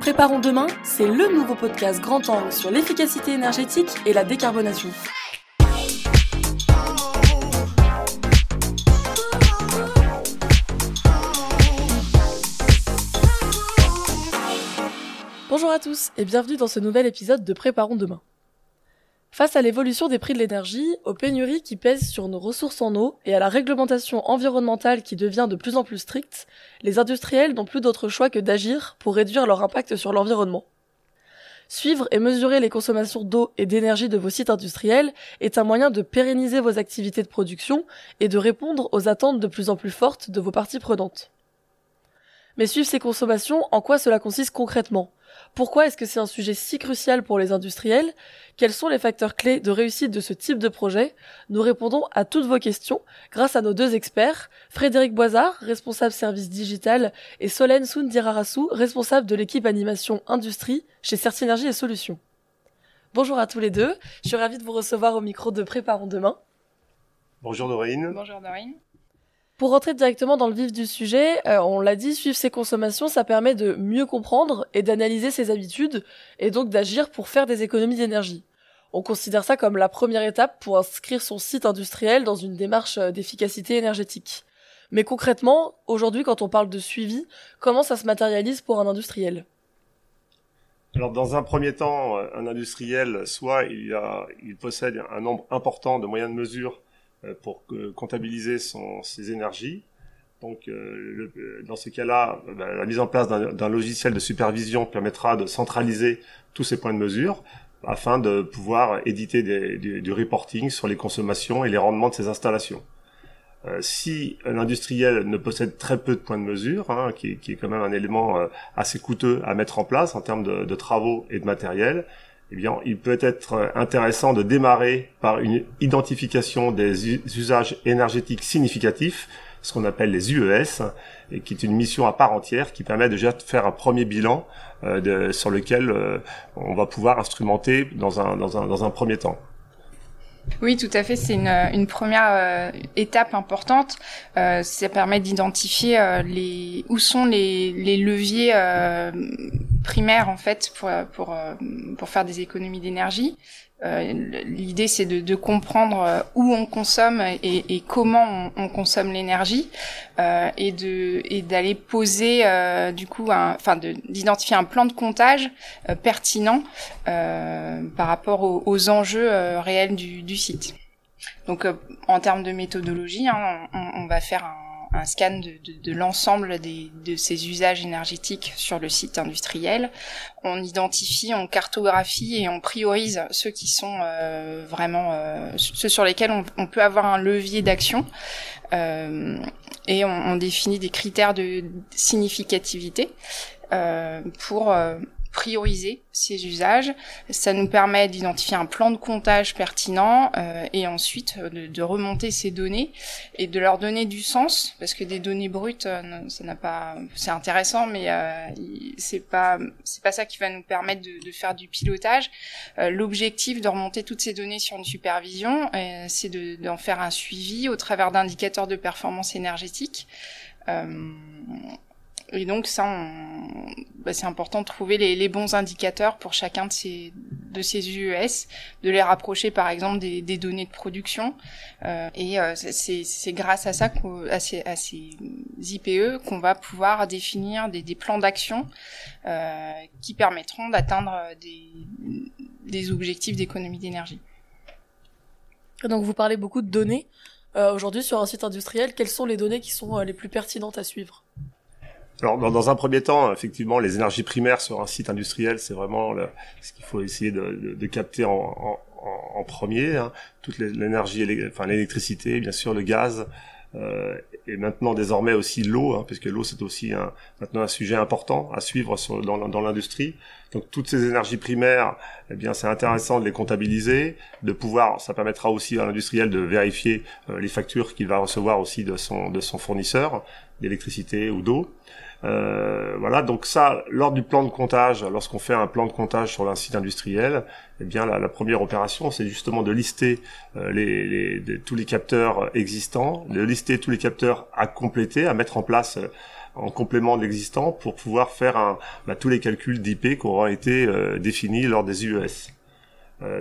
Préparons demain, c'est le nouveau podcast grand angle sur l'efficacité énergétique et la décarbonation. Bonjour à tous et bienvenue dans ce nouvel épisode de Préparons demain. Face à l'évolution des prix de l'énergie, aux pénuries qui pèsent sur nos ressources en eau et à la réglementation environnementale qui devient de plus en plus stricte, les industriels n'ont plus d'autre choix que d'agir pour réduire leur impact sur l'environnement. Suivre et mesurer les consommations d'eau et d'énergie de vos sites industriels est un moyen de pérenniser vos activités de production et de répondre aux attentes de plus en plus fortes de vos parties prenantes. Mais suivre ces consommations, en quoi cela consiste concrètement? Pourquoi est-ce que c'est un sujet si crucial pour les industriels? Quels sont les facteurs clés de réussite de ce type de projet? Nous répondons à toutes vos questions grâce à nos deux experts, Frédéric Boisard, responsable service digital, et Solène Soundirarasu, responsable de l'équipe animation industrie chez Certinergie et Solutions. Bonjour à tous les deux, je suis ravie de vous recevoir au micro de Préparons Demain. Bonjour Dorine. Bonjour Dorine. Pour rentrer directement dans le vif du sujet, euh, on l'a dit, suivre ses consommations, ça permet de mieux comprendre et d'analyser ses habitudes, et donc d'agir pour faire des économies d'énergie. On considère ça comme la première étape pour inscrire son site industriel dans une démarche euh, d'efficacité énergétique. Mais concrètement, aujourd'hui, quand on parle de suivi, comment ça se matérialise pour un industriel? Alors dans un premier temps, euh, un industriel, soit il, possède un nombre important de moyens de mesure pour comptabiliser son, ses énergies. Donc, euh, le, dans ce cas-là, ben, la mise en place d'un logiciel de supervision permettra de centraliser tous ces points de mesure afin de pouvoir éditer du, reporting sur les consommations et les rendements de ces installations. Euh, si un industriel ne possède très peu de points de mesure, hein, qui, est quand même un élément euh, assez coûteux à mettre en place en termes de travaux et de matériel, eh bien, il peut être intéressant de démarrer par une identification des usages énergétiques significatifs, ce qu'on appelle les UES, et qui est une mission à part entière qui permet déjà de faire un premier bilan euh, sur lequel euh, on va pouvoir instrumenter dans un, dans un, dans un premier temps. Oui, tout à fait. C'est une, première euh, étape importante. Euh, ça permet d'identifier euh, les où sont les, les leviers primaires en fait pour pour pour faire des économies d'énergie. L'idée, c'est de, de, comprendre où on consomme et, et comment on, on consomme l'énergie et de et d'aller poser du coup, enfin, d'identifier un plan de comptage pertinent par rapport aux, aux enjeux réels du, du site. Donc, euh, en termes de méthodologie, hein, on, on, va faire un, un scan de, de, de l'ensemble de ces usages énergétiques sur le site industriel. On identifie, on cartographie et on priorise ceux qui sont euh, vraiment euh, ceux sur lesquels on, peut avoir un levier d'action. Euh, et on, on, définit des critères de significativité pour prioriser ces usages. Ça nous permet d'identifier un plan de comptage pertinent euh, et ensuite euh, de, de, remonter ces données et de leur donner du sens parce que des données brutes, euh, ça n'a pas, c'est intéressant, mais euh, c'est pas c'est pas ça qui va nous permettre de, de faire du pilotage. Euh, L'objectif de remonter toutes ces données sur une supervision, c'est d'en faire un suivi au travers d'indicateurs de performance énergétique. Euh, et donc ça, bah, c'est important de trouver les, les, bons indicateurs pour chacun de ces de ces UES, de les rapprocher par exemple des, des données de production. Euh, et euh, c'est grâce à ça, à ces, à ces IPE, qu'on va pouvoir définir des, des plans d'action euh, qui permettront d'atteindre des, des objectifs d'économie d'énergie. Donc vous parlez beaucoup de données. Euh, aujourd'hui sur un site industriel, quelles sont les données qui sont euh, les plus pertinentes à suivre? Alors, dans, dans, un premier temps, effectivement, les énergies primaires sur un site industriel, c'est vraiment le, ce qu'il faut essayer de, de, de capter en, en, en premier. Hein. Toute l'énergie, enfin l'électricité, bien sûr, le gaz, euh, et maintenant désormais aussi l'eau, hein, puisque l'eau c'est aussi un, maintenant un sujet important à suivre sur, dans, dans l'industrie. Donc toutes ces énergies primaires, eh bien c'est intéressant de les comptabiliser, de pouvoir, ça permettra aussi à l'industriel de vérifier euh, les factures qu'il va recevoir aussi de son de son fournisseur d'électricité ou d'eau. Euh, voilà, donc ça, lors du plan de comptage, lorsqu'on fait un plan de comptage sur un site industriel, eh bien la, première opération, c'est justement de lister euh, les, les tous les capteurs existants, de lister tous les capteurs à compléter, à mettre en place. Euh, en complément de l'existant pour pouvoir faire un, bah, tous les calculs d'IP qui auront été définis lors des IES.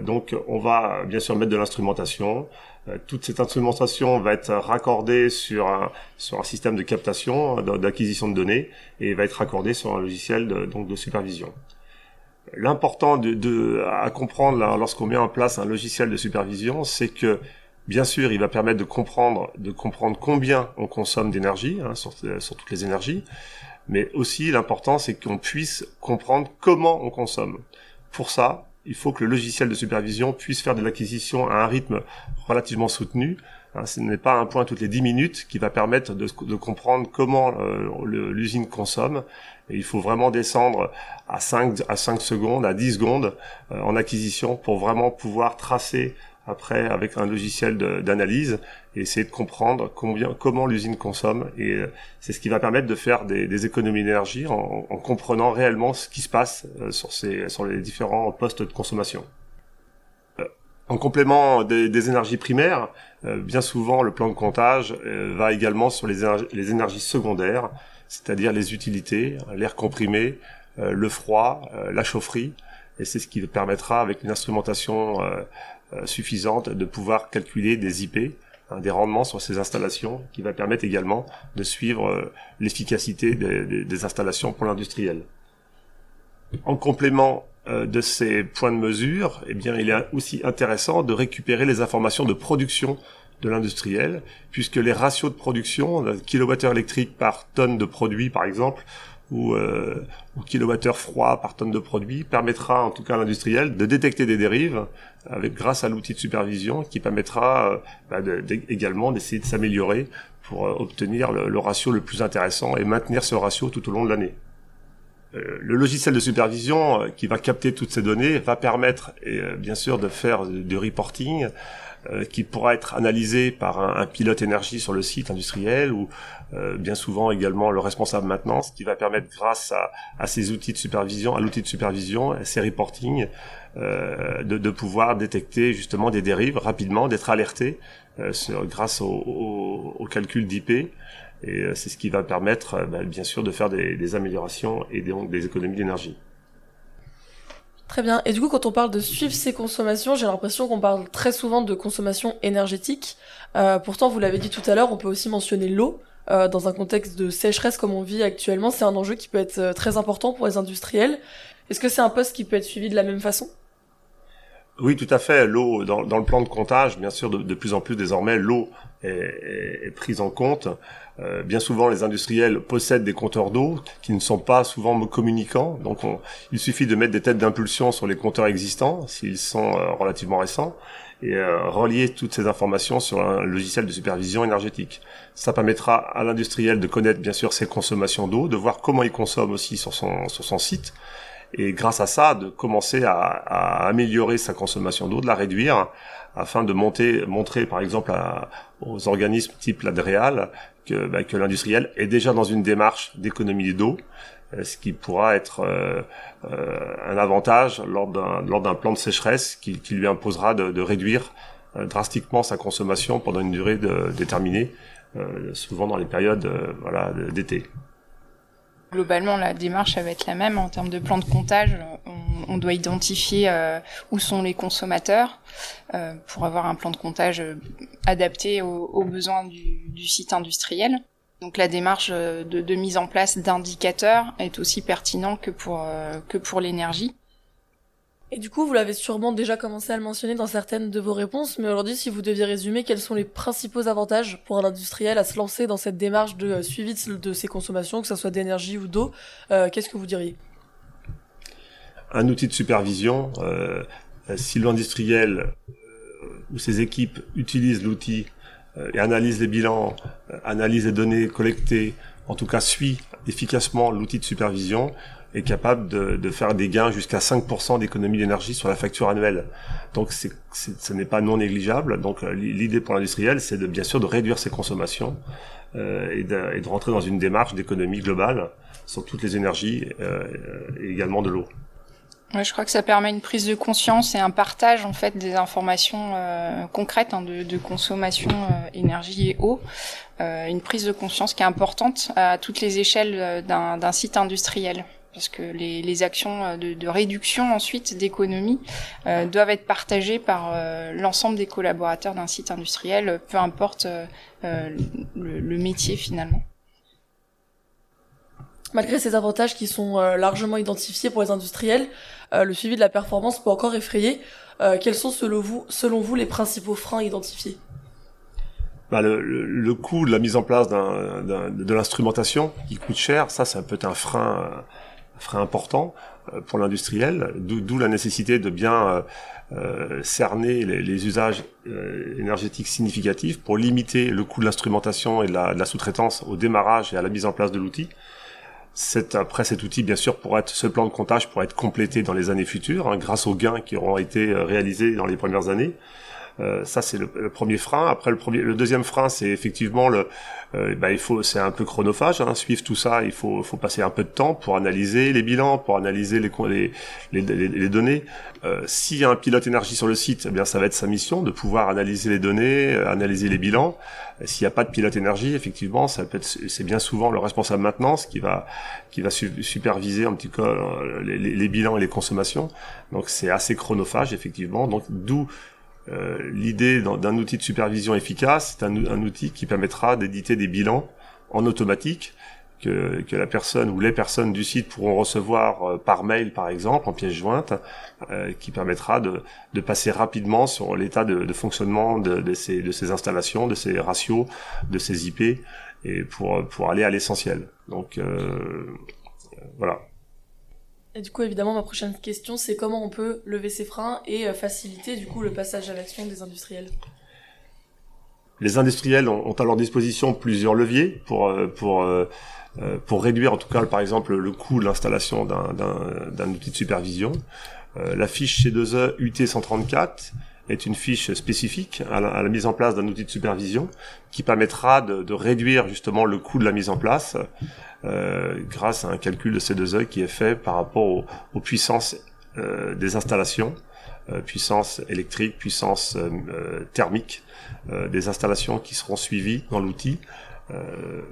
donc on va bien sûr mettre de l'instrumentation, euh, toute cette instrumentation va être raccordée sur un, sur un système de captation, d'acquisition de données, et va être raccordée sur un logiciel de, donc de supervision. L'important de, de, à comprendre lorsqu'on met en place un logiciel de supervision, c'est que bien sûr, il va permettre de comprendre, de comprendre combien on consomme d'énergie hein, sur, sur toutes les énergies, mais aussi l'important, c'est qu'on puisse comprendre comment on consomme. Pour ça, il faut que le logiciel de supervision puisse faire de l'acquisition à un rythme relativement soutenu. Hein, ce n'est pas un point toutes les 10 minutes qui va permettre de, comprendre comment euh, l'usine consomme. Il faut vraiment descendre à 5, à 5 secondes, à 10 secondes euh, en acquisition pour vraiment pouvoir tracer après avec un logiciel d'analyse et essayer de comprendre combien, comment l'usine consomme. Et euh, c'est ce qui va permettre de faire des, économies d'énergie en, en, comprenant réellement ce qui se passe euh, sur, ces, sur les différents postes de consommation. Euh, en complément des, énergies primaires, bien souvent le plan de comptage va également sur les, les énergies secondaires, c'est-à-dire les utilités, l'air comprimé, le froid, la chaufferie, et c'est ce qui permettra avec une instrumentation suffisante de pouvoir calculer des IP, hein, des rendements sur ces installations, qui va permettre également de suivre euh, l'efficacité des, installations pour l'industriel. En complément euh, de ces points de mesure, eh bien, il est aussi intéressant de récupérer les informations de production de l'industriel, puisque les ratios de production, kilowattheure électrique par tonne de produit par exemple, ou, euh, ou kilowattheure froid par tonne de produit permettra en tout cas à l'industriel de détecter des dérives avec grâce à l'outil de supervision qui permettra euh, bah, également d'essayer de s'améliorer pour euh, obtenir le, ratio le plus intéressant et maintenir ce ratio tout au long de l'année. Euh, le logiciel de supervision qui va capter toutes ces données va permettre bien sûr de faire du reporting euh, qui pourra être analysé par un, pilote énergie sur le site industriel ou euh, bien souvent également le responsable maintenance qui va permettre grâce à, ces outils de supervision, à l'outil de supervision, à ces reporting, euh, de, pouvoir détecter justement des dérives rapidement, d'être alerté euh, grâce au, au, calcul d'IP. Et euh, c'est ce qui va permettre, bah, bien sûr, de faire des, des améliorations et donc des économies d'énergie. Très bien. Et du coup, quand on parle de suivre ses consommations, j'ai l'impression qu'on parle très souvent de consommation énergétique. Euh, pourtant, vous l'avez dit tout à l'heure, on peut aussi mentionner l'eau. Euh, dans un contexte de sécheresse comme on vit actuellement, c'est un enjeu qui peut être euh, très important pour les industriels. Est-ce que c'est un poste qui peut être suivi de la même façon? Oui, tout à fait. L'eau, dans, le plan de comptage, bien sûr, de, plus en plus désormais, l'eau est, prise en compte. Euh, bien souvent, les industriels possèdent des compteurs d'eau qui ne sont pas souvent communicants. Donc, on, il suffit de mettre des têtes d'impulsion sur les compteurs existants, s'ils sont euh, relativement récents, et euh, relier toutes ces informations sur un logiciel de supervision énergétique. Ça permettra à l'industriel de connaître, bien sûr, ses consommations d'eau, de voir comment il consomme aussi sur son site, et grâce à ça de commencer à, améliorer sa consommation d'eau, de la réduire, afin de montrer par exemple aux organismes type l'Adréal que, bah, que l'industriel est déjà dans une démarche d'économie d'eau, euh, ce qui pourra être euh, euh, un avantage lors d'un plan de sécheresse qui, lui imposera de, réduire euh, drastiquement sa consommation pendant une durée déterminée, souvent dans les périodes d'été globalement, la démarche va être la même en termes de plan de comptage. On, doit identifier euh, où sont les consommateurs euh, pour avoir un plan de comptage euh, adapté aux, besoins du, site industriel. Donc la démarche de, mise en place d'indicateurs est aussi pertinent que pour que pour l'énergie. Et du coup, vous l'avez sûrement déjà commencé à le mentionner dans certaines de vos réponses, mais aujourd'hui, si vous deviez résumer, quels sont les principaux avantages pour un industriel à se lancer dans cette démarche de euh, suivi de ses consommations, que ce soit d'énergie ou d'eau, euh, qu'est-ce que vous diriez? Un outil de supervision, euh, si l'industriel ou ses équipes utilisent l'outil et analysent les bilans, analysent les données collectées, en tout cas suit efficacement l'outil de supervision, est capable de, de faire des gains jusqu'à 5% d'économie d'énergie sur la facture annuelle. Donc c'est, ce n'est pas non négligeable. Donc euh, l'idée pour l'industriel, c'est de bien sûr de réduire ses consommations euh, et, de, et, de, rentrer dans une démarche d'économie globale sur toutes les énergies euh, et également de l'eau. Ouais, je crois que ça permet une prise de conscience et un partage en fait des informations euh, concrètes hein, de, de, consommation euh, énergie et eau, euh, une prise de conscience qui est importante à toutes les échelles euh, d'un site industriel parce que les, les actions de, de, réduction ensuite d'économie euh, doivent être partagées par euh, l'ensemble des collaborateurs d'un site industriel, peu importe le, le, métier finalement. Malgré ces avantages qui sont largement identifiés pour les industriels, euh, le suivi de la performance peut encore effrayer. Euh, quels sont selon vous, selon vous les principaux freins identifiés? Bah, le, le, coût de la mise en place de l'instrumentation qui coûte cher, ça, c'est peut être un frein, un frein important euh, pour l'industriel, d'où la nécessité de bien euh, cerner les, usages euh, énergétiques significatifs pour limiter le coût de l'instrumentation et de la, sous-traitance au démarrage et à la mise en place de l'outil après cet outil, bien sûr, pour être ce plan de comptage pour être complété dans les années futures, hein, grâce aux gains qui auront été euh, réalisés dans les premières années. Euh, ça c'est le, premier frein. Après le premier, le deuxième frein c'est effectivement le, euh, bah, il faut, c'est un peu chronophage. Hein, suivre tout ça, il faut, faut passer un peu de temps pour analyser les bilans, pour analyser les les, les, les données. Euh, S'il y a un pilote énergie sur le site, eh bien ça va être sa mission de pouvoir analyser les données, analyser les bilans. S'il n'y a pas de pilote énergie, effectivement, ça peut être, c'est bien souvent le responsable maintenance qui va, qui va superviser un petit euh, les, les bilans et les consommations. Donc c'est assez chronophage effectivement. Donc d'où l'idée d'un outil de supervision efficace, c'est un, outil qui permettra d'éditer des bilans en automatique que, la personne ou les personnes du site pourront recevoir euh, par mail, par exemple, en pièce jointe, euh, qui permettra de, passer rapidement sur l'état de, fonctionnement de, ces, installations, de ces ratios, de ces IP, et pour, pour aller à l'essentiel. Donc voilà. Et du coup, évidemment, ma prochaine question, c'est comment on peut lever ces freins et euh, faciliter du coup le passage à l'action des industriels? Les industriels ont, à leur disposition plusieurs leviers pour euh, pour euh, pour réduire en tout cas par exemple le coût de l'installation d'un outil de supervision. la fiche C2E UT134 est une fiche spécifique à la, mise en place d'un outil de supervision qui permettra de, de, réduire justement le coût de la mise en place euh, grâce à un calcul de C2E qui est fait par rapport aux, puissances euh, des installations, euh, puissance électrique, puissance thermique des installations qui seront suivies dans l'outil.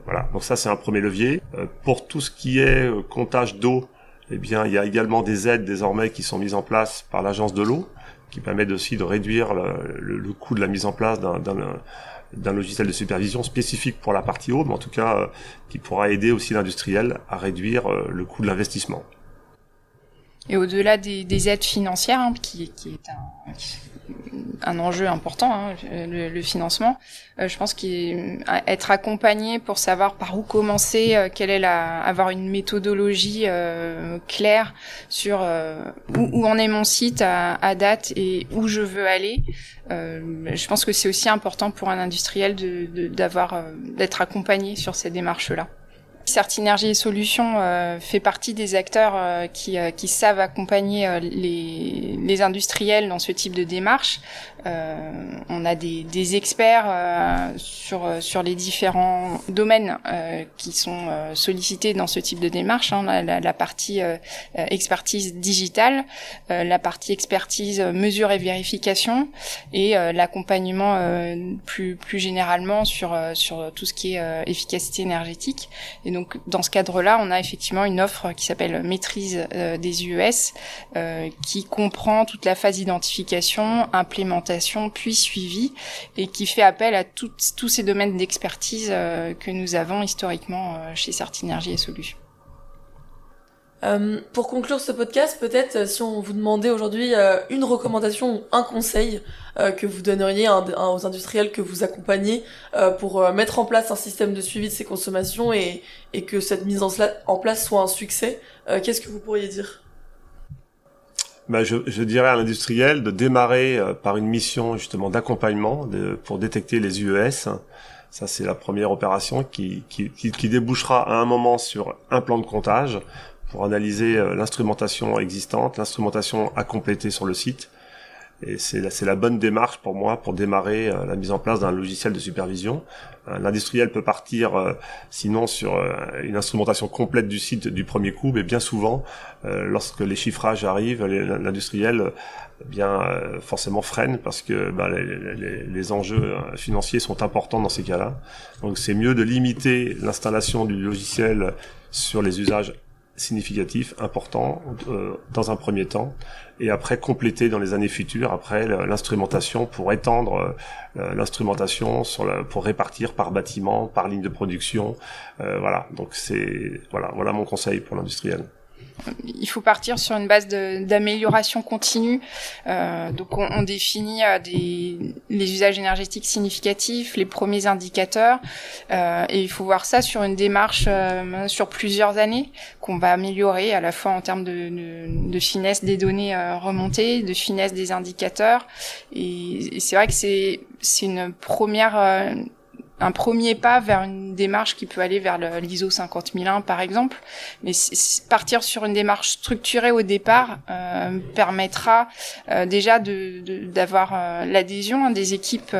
voilà, donc ça c'est un premier levier. pour tout ce qui est comptage d'eau, eh bien, il y a également des aides désormais qui sont mises en place par l'agence de l'eau, qui permettent aussi de réduire le, coût de la mise en place d'un d'un logiciel de supervision spécifique pour la partie haut, mais en tout cas euh, qui pourra aider aussi l'industriel à réduire euh, le coût de l'investissement. Et au-delà des, des, aides financières, hein, qui, qui, est un, un enjeu important, hein, le, le, financement, euh, je pense qu'être accompagné pour savoir par où commencer, euh, quelle est la, avoir une méthodologie euh, claire sur où, où, en est mon site à, à, date et où je veux aller. je pense que c'est aussi important pour un industriel de, d'avoir d'être accompagné sur ces démarches-là. Certinergie et Solutions euh, fait partie des acteurs euh, qui, euh, qui, savent accompagner les, les, industriels dans ce type de démarche. on a des, des experts sur, sur les différents domaines qui sont sollicités dans ce type de démarche. Hein, la, la, partie expertise digitale, la partie expertise mesure et vérification et l'accompagnement plus, plus généralement sur, sur tout ce qui est efficacité énergétique. Donc dans ce cadre-là, on a effectivement une offre qui s'appelle maîtrise euh, des UES, euh, qui comprend toute la phase d'identification, implémentation, puis suivi, et qui fait appel à tous ces domaines d'expertise euh, que nous avons historiquement chez Certinergie et Solutions. Euh, pour conclure ce podcast, peut-être euh, si on vous demandait aujourd'hui euh, une recommandation, un conseil que vous donneriez aux industriels que vous accompagnez pour mettre en place un système de suivi de ces consommations et, que cette mise en, place soit un succès, qu'est-ce que vous pourriez dire? Bah, je, dirais à l'industriel de démarrer par une mission justement d'accompagnement pour détecter les UES. Ça, c'est la première opération qui, qui, qui, débouchera à un moment sur un plan de comptage pour analyser euh, l'instrumentation existante, l'instrumentation à compléter sur le site. Et c'est la, la bonne démarche pour moi pour démarrer la mise en place d'un logiciel de supervision. L'industriel peut partir sinon sur une instrumentation complète du site du premier coup, mais bien souvent, lorsque les chiffrages arrivent, l'industriel bien forcément freine parce que bah, les, enjeux financiers sont importants dans ces cas-là. Donc c'est mieux de limiter l'installation du logiciel sur les usages significatifs, importants, euh, dans un premier temps, et après compléter dans les années futures, après l'instrumentation pour étendre euh, l'instrumentation sur la, pour répartir par bâtiment, par ligne de production, euh, voilà. Donc c'est voilà, voilà mon conseil pour l'industriel il faut partir sur une base d'amélioration continue. Euh, donc on, on définit euh, des, les usages énergétiques significatifs, les premiers indicateurs, euh, et il faut voir ça sur une démarche euh, sur plusieurs années qu'on va améliorer à la fois en termes de, de, de finesse des données euh, remontées, de finesse des indicateurs. Et, et c'est vrai que c'est une première euh, un premier pas vers une démarche qui peut aller vers l'ISO 50001 par exemple. Mais partir sur une démarche structurée au départ euh, permettra euh, déjà d'avoir de, euh, l'adhésion des équipes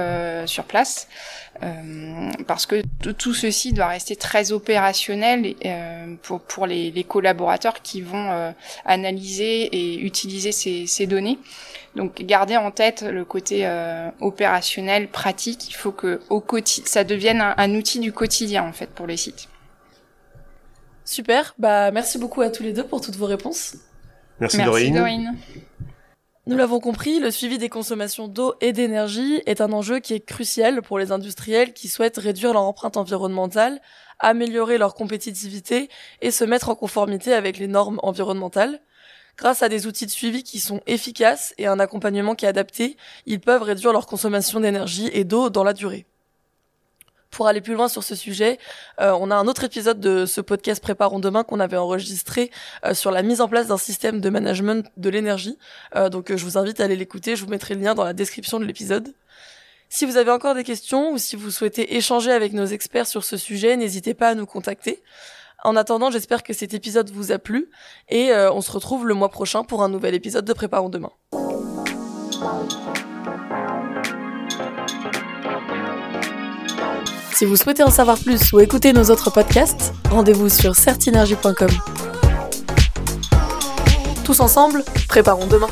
sur place. parce que tout ceci doit rester très opérationnel pour, pour les, collaborateurs qui vont analyser et utiliser ces données. Donc garder en tête le côté euh, opérationnel, pratique. Il faut que au ça devienne un, outil du quotidien en fait pour les sites. Super. Bah merci beaucoup à tous les deux pour toutes vos réponses. Merci, merci Dorine. Nous l'avons compris, le suivi des consommations d'eau et d'énergie est un enjeu qui est crucial pour les industriels qui souhaitent réduire leur empreinte environnementale, améliorer leur compétitivité et se mettre en conformité avec les normes environnementales. Grâce à des outils de suivi qui sont efficaces et un accompagnement qui est adapté, ils peuvent réduire leur consommation d'énergie et d'eau dans la durée. Pour aller plus loin sur ce sujet, euh, on a un autre épisode de ce podcast Préparons demain qu'on avait enregistré euh, sur la mise en place d'un système de management de l'énergie. Euh, donc je vous invite à aller l'écouter, je vous mettrai le lien dans la description de l'épisode. Si vous avez encore des questions ou si vous souhaitez échanger avec nos experts sur ce sujet, n'hésitez pas à nous contacter. En attendant, j'espère que cet épisode vous a plu et euh, on se retrouve le mois prochain pour un nouvel épisode de Préparons demain. Si vous souhaitez en savoir plus ou écouter nos autres podcasts, rendez-vous sur certinergie.com. Tous ensemble, préparons demain.